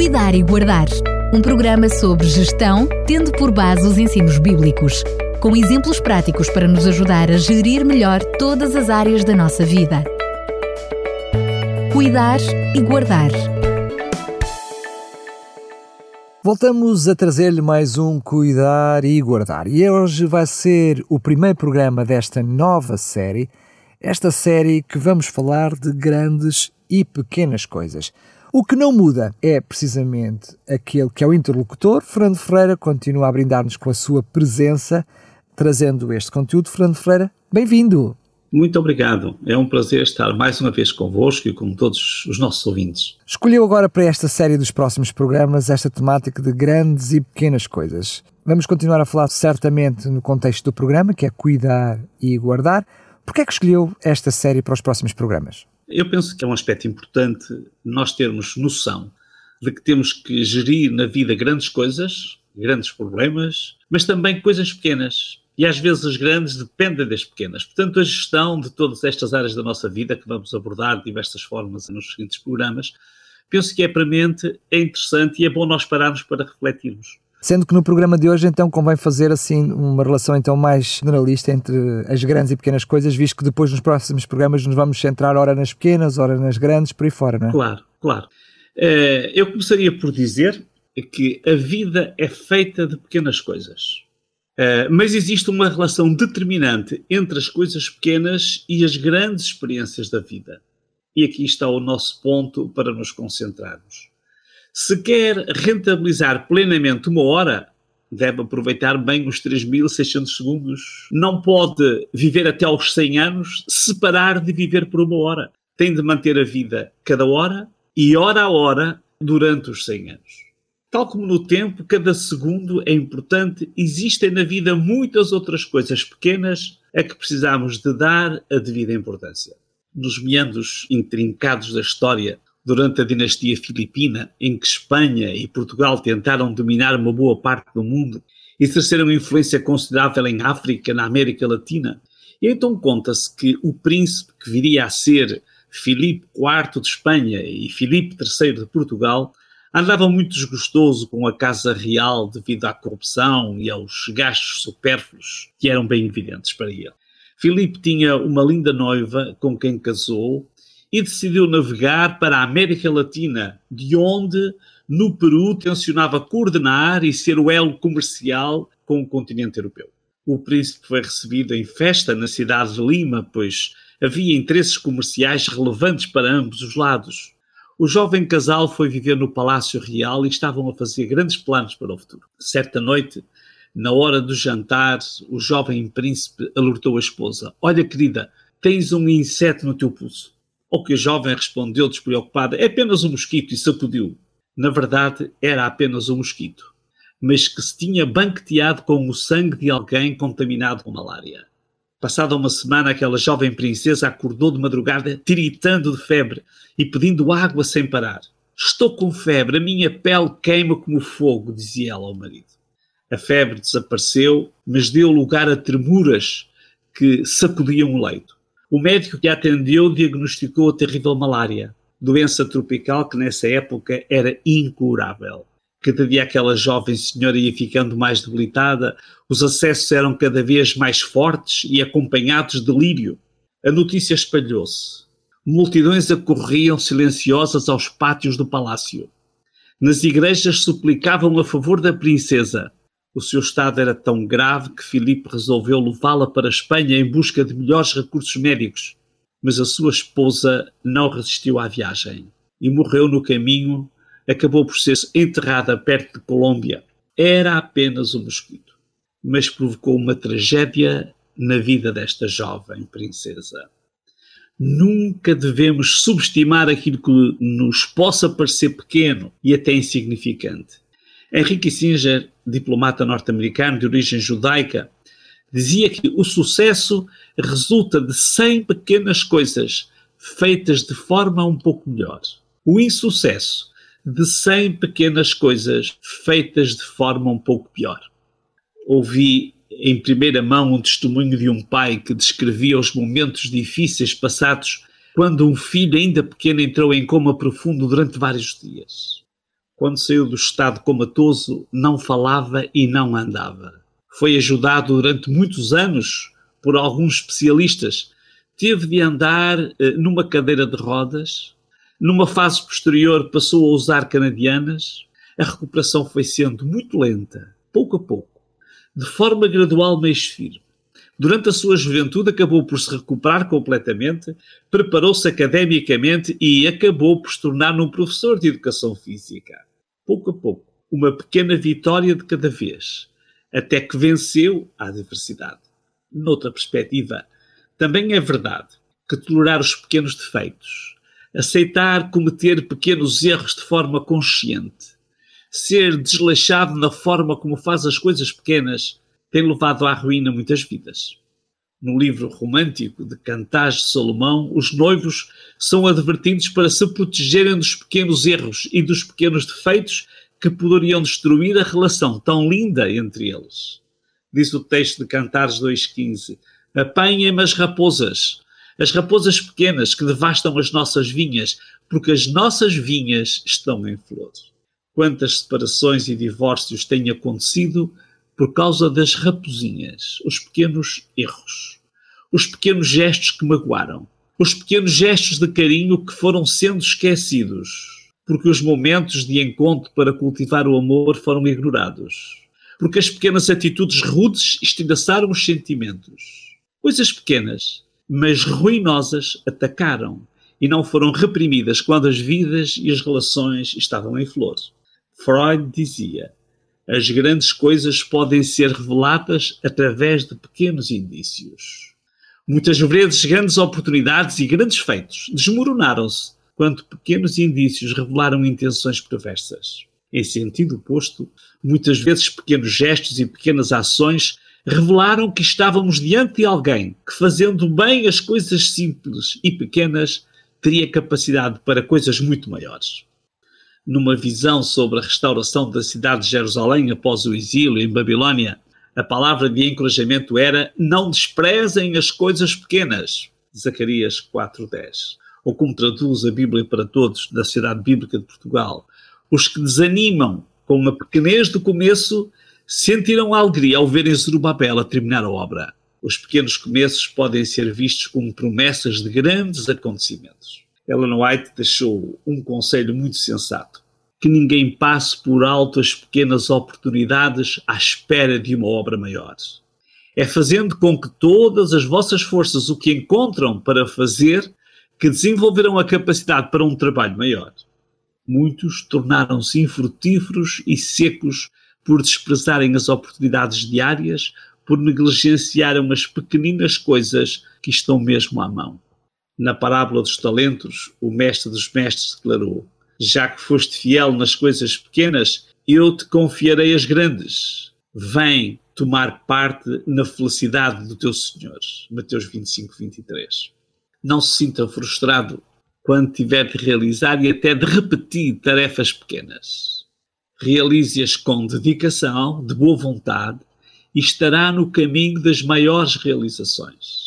Cuidar e Guardar, um programa sobre gestão, tendo por base os ensinos bíblicos, com exemplos práticos para nos ajudar a gerir melhor todas as áreas da nossa vida. Cuidar e Guardar. Voltamos a trazer-lhe mais um Cuidar e Guardar. E hoje vai ser o primeiro programa desta nova série, esta série que vamos falar de grandes e pequenas coisas. O que não muda é precisamente aquele que é o interlocutor. Fernando Ferreira continua a brindar-nos com a sua presença, trazendo este conteúdo. Fernando Ferreira, bem-vindo! Muito obrigado. É um prazer estar mais uma vez convosco e com todos os nossos ouvintes. Escolheu agora para esta série dos próximos programas esta temática de grandes e pequenas coisas. Vamos continuar a falar certamente no contexto do programa, que é cuidar e guardar. Por que é que escolheu esta série para os próximos programas? Eu penso que é um aspecto importante nós termos noção de que temos que gerir na vida grandes coisas, grandes problemas, mas também coisas pequenas. E às vezes as grandes dependem das pequenas. Portanto, a gestão de todas estas áreas da nossa vida, que vamos abordar de diversas formas nos seguintes programas, penso que é para mente, é interessante e é bom nós pararmos para refletirmos. Sendo que no programa de hoje, então, convém fazer assim uma relação então mais generalista entre as grandes e pequenas coisas, visto que depois nos próximos programas nos vamos centrar ora nas pequenas, ora nas grandes, por aí fora, não é? Claro, claro. Uh, eu começaria por dizer que a vida é feita de pequenas coisas. Uh, mas existe uma relação determinante entre as coisas pequenas e as grandes experiências da vida. E aqui está o nosso ponto para nos concentrarmos. Se quer rentabilizar plenamente uma hora, deve aproveitar bem os 3.600 segundos. Não pode viver até aos 100 anos se parar de viver por uma hora. Tem de manter a vida cada hora e hora a hora durante os 100 anos. Tal como no tempo, cada segundo é importante, existem na vida muitas outras coisas pequenas a que precisamos de dar a devida importância. Nos meandros intrincados da história, durante a dinastia filipina, em que Espanha e Portugal tentaram dominar uma boa parte do mundo, exerceram influência considerável em África, na América Latina. E então conta-se que o príncipe que viria a ser Filipe IV de Espanha e Filipe III de Portugal andava muito desgostoso com a Casa Real devido à corrupção e aos gastos supérfluos que eram bem evidentes para ele. Filipe tinha uma linda noiva com quem casou e decidiu navegar para a América Latina, de onde, no Peru, tencionava coordenar e ser o elo comercial com o continente europeu. O príncipe foi recebido em festa na cidade de Lima, pois havia interesses comerciais relevantes para ambos os lados. O jovem casal foi viver no Palácio Real e estavam a fazer grandes planos para o futuro. Certa noite, na hora do jantar, o jovem príncipe alertou a esposa: Olha, querida, tens um inseto no teu pulso. Ao que a jovem respondeu despreocupada: É apenas um mosquito, e sacudiu. Na verdade, era apenas um mosquito, mas que se tinha banqueteado com o sangue de alguém contaminado com malária. Passada uma semana, aquela jovem princesa acordou de madrugada tiritando de febre e pedindo água sem parar. Estou com febre, a minha pele queima como fogo, dizia ela ao marido. A febre desapareceu, mas deu lugar a tremuras que sacudiam o leito. O médico que a atendeu diagnosticou a terrível malária, doença tropical que nessa época era incurável. Cada dia aquela jovem senhora ia ficando mais debilitada, os acessos eram cada vez mais fortes e acompanhados de delírio. A notícia espalhou-se. Multidões acorriam silenciosas aos pátios do palácio. Nas igrejas suplicavam a favor da princesa, o seu estado era tão grave que Filipe resolveu levá-la para a Espanha em busca de melhores recursos médicos. Mas a sua esposa não resistiu à viagem e morreu no caminho. Acabou por ser enterrada perto de Colômbia. Era apenas um mosquito, mas provocou uma tragédia na vida desta jovem princesa. Nunca devemos subestimar aquilo que nos possa parecer pequeno e até insignificante. Henry Kissinger, diplomata norte-americano de origem judaica, dizia que o sucesso resulta de 100 pequenas coisas feitas de forma um pouco melhor. O insucesso de 100 pequenas coisas feitas de forma um pouco pior. Ouvi em primeira mão um testemunho de um pai que descrevia os momentos difíceis passados quando um filho ainda pequeno entrou em coma profundo durante vários dias. Quando saiu do estado comatoso, não falava e não andava. Foi ajudado durante muitos anos por alguns especialistas. Teve de andar eh, numa cadeira de rodas. Numa fase posterior, passou a usar canadianas. A recuperação foi sendo muito lenta, pouco a pouco, de forma gradual, mas firme. Durante a sua juventude, acabou por se recuperar completamente, preparou-se academicamente e acabou por se tornar um professor de educação física pouco a pouco, uma pequena vitória de cada vez, até que venceu a adversidade. Noutra perspectiva, também é verdade que tolerar os pequenos defeitos, aceitar cometer pequenos erros de forma consciente, ser desleixado na forma como faz as coisas pequenas, tem levado à ruína muitas vidas. No livro romântico de Cantares de Salomão, os noivos são advertidos para se protegerem dos pequenos erros e dos pequenos defeitos que poderiam destruir a relação tão linda entre eles. Diz o texto de Cantares 2,15: Apanhem-me as raposas, as raposas pequenas que devastam as nossas vinhas, porque as nossas vinhas estão em flor. Quantas separações e divórcios têm acontecido por causa das raposinhas, os pequenos erros, os pequenos gestos que magoaram, os pequenos gestos de carinho que foram sendo esquecidos, porque os momentos de encontro para cultivar o amor foram ignorados, porque as pequenas atitudes rudes estilhaçaram os sentimentos. Coisas pequenas, mas ruinosas, atacaram e não foram reprimidas quando as vidas e as relações estavam em flor. Freud dizia: as grandes coisas podem ser reveladas através de pequenos indícios. Muitas vezes, grandes oportunidades e grandes feitos desmoronaram-se quando pequenos indícios revelaram intenções perversas. Em sentido oposto, muitas vezes pequenos gestos e pequenas ações revelaram que estávamos diante de alguém que, fazendo bem as coisas simples e pequenas, teria capacidade para coisas muito maiores numa visão sobre a restauração da cidade de Jerusalém após o exílio em Babilônia, a palavra de encorajamento era: Não desprezem as coisas pequenas. Zacarias 4:10. Ou como traduz a Bíblia para Todos da Cidade Bíblica de Portugal: Os que desanimam com a pequenez do começo sentirão alegria ao verem Zerubabel a terminar a obra. Os pequenos começos podem ser vistos como promessas de grandes acontecimentos. Ellen White deixou um conselho muito sensato: que ninguém passe por alto as pequenas oportunidades à espera de uma obra maior. É fazendo com que todas as vossas forças o que encontram para fazer que desenvolverão a capacidade para um trabalho maior. Muitos tornaram-se infrutíferos e secos por desprezarem as oportunidades diárias, por negligenciarem as pequeninas coisas que estão mesmo à mão. Na parábola dos talentos, o mestre dos mestres declarou: Já que foste fiel nas coisas pequenas, eu te confiarei as grandes. Vem tomar parte na felicidade do teu Senhor. Mateus 25, 23. Não se sinta frustrado quando tiver de realizar e até de repetir tarefas pequenas. Realize-as com dedicação, de boa vontade e estará no caminho das maiores realizações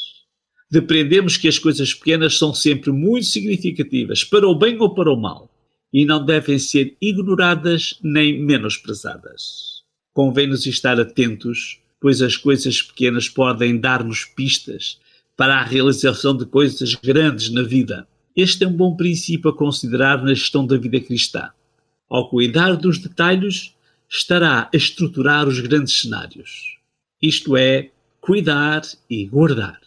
depreendemos que as coisas pequenas são sempre muito significativas, para o bem ou para o mal, e não devem ser ignoradas nem menosprezadas. Convém-nos estar atentos, pois as coisas pequenas podem dar-nos pistas para a realização de coisas grandes na vida. Este é um bom princípio a considerar na gestão da vida cristã. Ao cuidar dos detalhes, estará a estruturar os grandes cenários. Isto é, cuidar e guardar.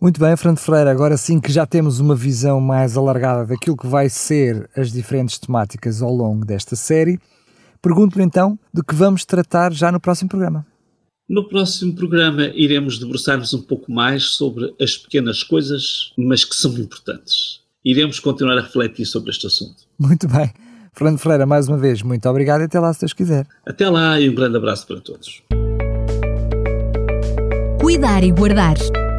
Muito bem, Fernando Freire, agora sim que já temos uma visão mais alargada daquilo que vai ser as diferentes temáticas ao longo desta série, pergunto-lhe então de que vamos tratar já no próximo programa. No próximo programa iremos debruçar-nos um pouco mais sobre as pequenas coisas, mas que são importantes. Iremos continuar a refletir sobre este assunto. Muito bem. Fernando Freire, mais uma vez, muito obrigado e até lá se Deus quiser. Até lá e um grande abraço para todos. Cuidar e Guardar